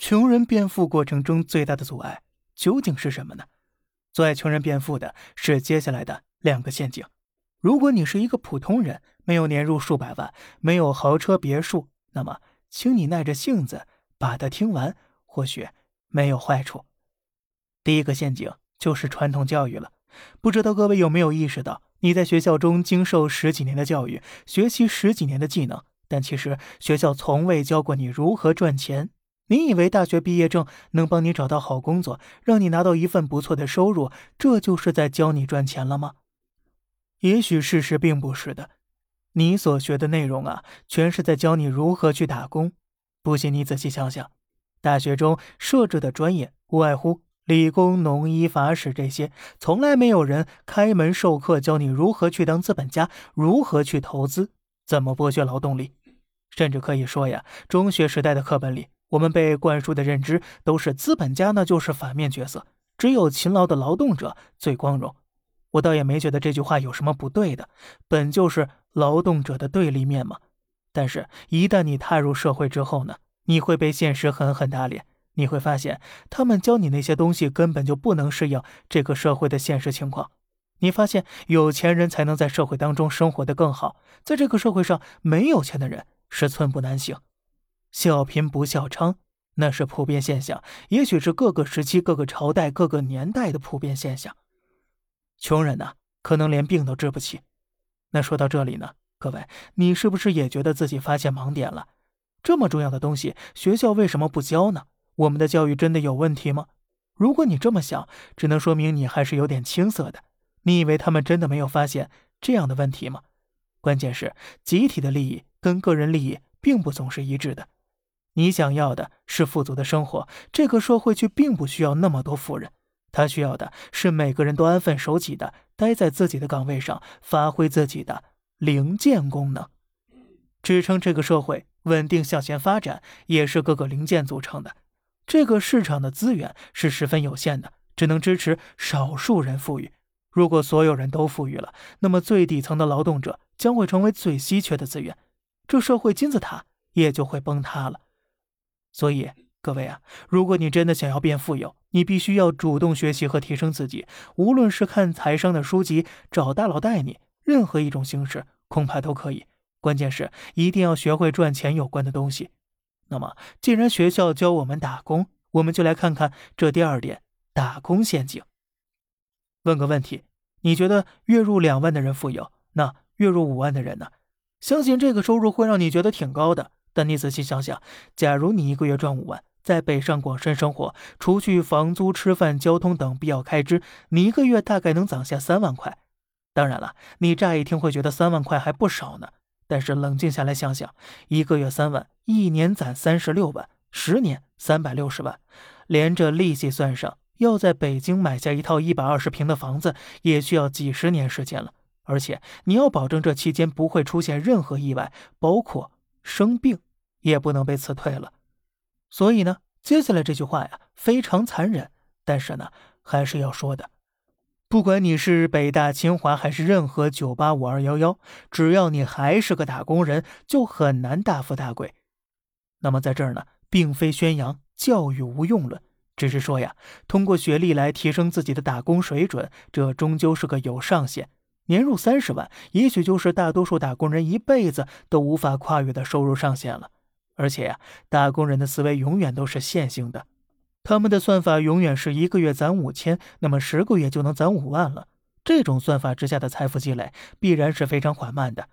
穷人变富过程中最大的阻碍究竟是什么呢？阻碍穷人变富的是接下来的两个陷阱。如果你是一个普通人，没有年入数百万，没有豪车别墅，那么，请你耐着性子把它听完，或许没有坏处。第一个陷阱就是传统教育了。不知道各位有没有意识到，你在学校中经受十几年的教育，学习十几年的技能，但其实学校从未教过你如何赚钱。你以为大学毕业证能帮你找到好工作，让你拿到一份不错的收入，这就是在教你赚钱了吗？也许事实并不是的。你所学的内容啊，全是在教你如何去打工。不信你仔细想想，大学中设置的专业无外乎。理工、农医、法史这些，从来没有人开门授课教你如何去当资本家，如何去投资，怎么剥削劳动力。甚至可以说呀，中学时代的课本里，我们被灌输的认知都是资本家那就是反面角色，只有勤劳的劳动者最光荣。我倒也没觉得这句话有什么不对的，本就是劳动者的对立面嘛。但是，一旦你踏入社会之后呢，你会被现实狠狠打脸。你会发现，他们教你那些东西根本就不能适应这个社会的现实情况。你发现，有钱人才能在社会当中生活的更好，在这个社会上，没有钱的人是寸步难行。笑贫不笑娼，那是普遍现象，也许是各个时期、各个朝代、各个年代的普遍现象。穷人呢，可能连病都治不起。那说到这里呢，各位，你是不是也觉得自己发现盲点了？这么重要的东西，学校为什么不教呢？我们的教育真的有问题吗？如果你这么想，只能说明你还是有点青涩的。你以为他们真的没有发现这样的问题吗？关键是集体的利益跟个人利益并不总是一致的。你想要的是富足的生活，这个社会却并不需要那么多富人，他需要的是每个人都安分守己的待在自己的岗位上，发挥自己的零件功能，支撑这个社会稳定向前发展，也是各个零件组成的。这个市场的资源是十分有限的，只能支持少数人富裕。如果所有人都富裕了，那么最底层的劳动者将会成为最稀缺的资源，这社会金字塔也就会崩塌了。所以，各位啊，如果你真的想要变富有，你必须要主动学习和提升自己。无论是看财商的书籍，找大佬带你，任何一种形式恐怕都可以。关键是一定要学会赚钱有关的东西。那么，既然学校教我们打工，我们就来看看这第二点——打工陷阱。问个问题：你觉得月入两万的人富有？那月入五万的人呢？相信这个收入会让你觉得挺高的。但你仔细想想，假如你一个月赚五万，在北上广深生活，除去房租、吃饭、交通等必要开支，你一个月大概能攒下三万块。当然了，你乍一听会觉得三万块还不少呢。但是冷静下来想想，一个月三万，一年攒三十六万，十年三百六十万，连着利息算上，要在北京买下一套一百二十平的房子，也需要几十年时间了。而且你要保证这期间不会出现任何意外，包括生病也不能被辞退了。所以呢，接下来这句话呀，非常残忍，但是呢，还是要说的。不管你是北大、清华还是任何九八五二幺幺，只要你还是个打工人，就很难大富大贵。那么在这儿呢，并非宣扬教育无用论，只是说呀，通过学历来提升自己的打工水准，这终究是个有上限。年入三十万，也许就是大多数打工人一辈子都无法跨越的收入上限了。而且呀，打工人的思维永远都是线性的。他们的算法永远是一个月攒五千，那么十个月就能攒五万了。这种算法之下的财富积累必然是非常缓慢的。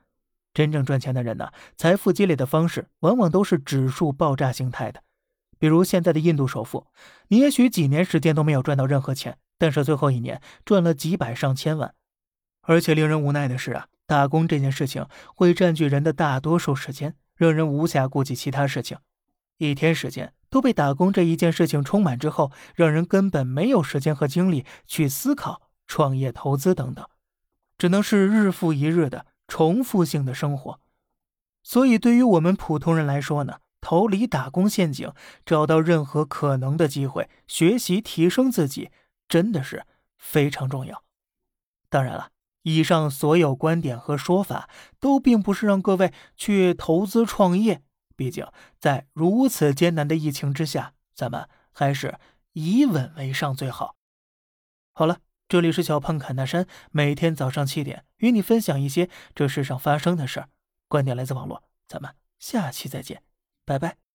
真正赚钱的人呢，财富积累的方式往往都是指数爆炸形态的。比如现在的印度首富，你也许几年时间都没有赚到任何钱，但是最后一年赚了几百上千万。而且令人无奈的是啊，打工这件事情会占据人的大多数时间，让人无暇顾及其他事情。一天时间。都被打工这一件事情充满之后，让人根本没有时间和精力去思考创业、投资等等，只能是日复一日的重复性的生活。所以，对于我们普通人来说呢，逃离打工陷阱，找到任何可能的机会，学习提升自己，真的是非常重要。当然了，以上所有观点和说法，都并不是让各位去投资创业。毕竟，在如此艰难的疫情之下，咱们还是以稳为上最好。好了，这里是小胖侃大山，每天早上七点与你分享一些这世上发生的事儿，观点来自网络，咱们下期再见，拜拜。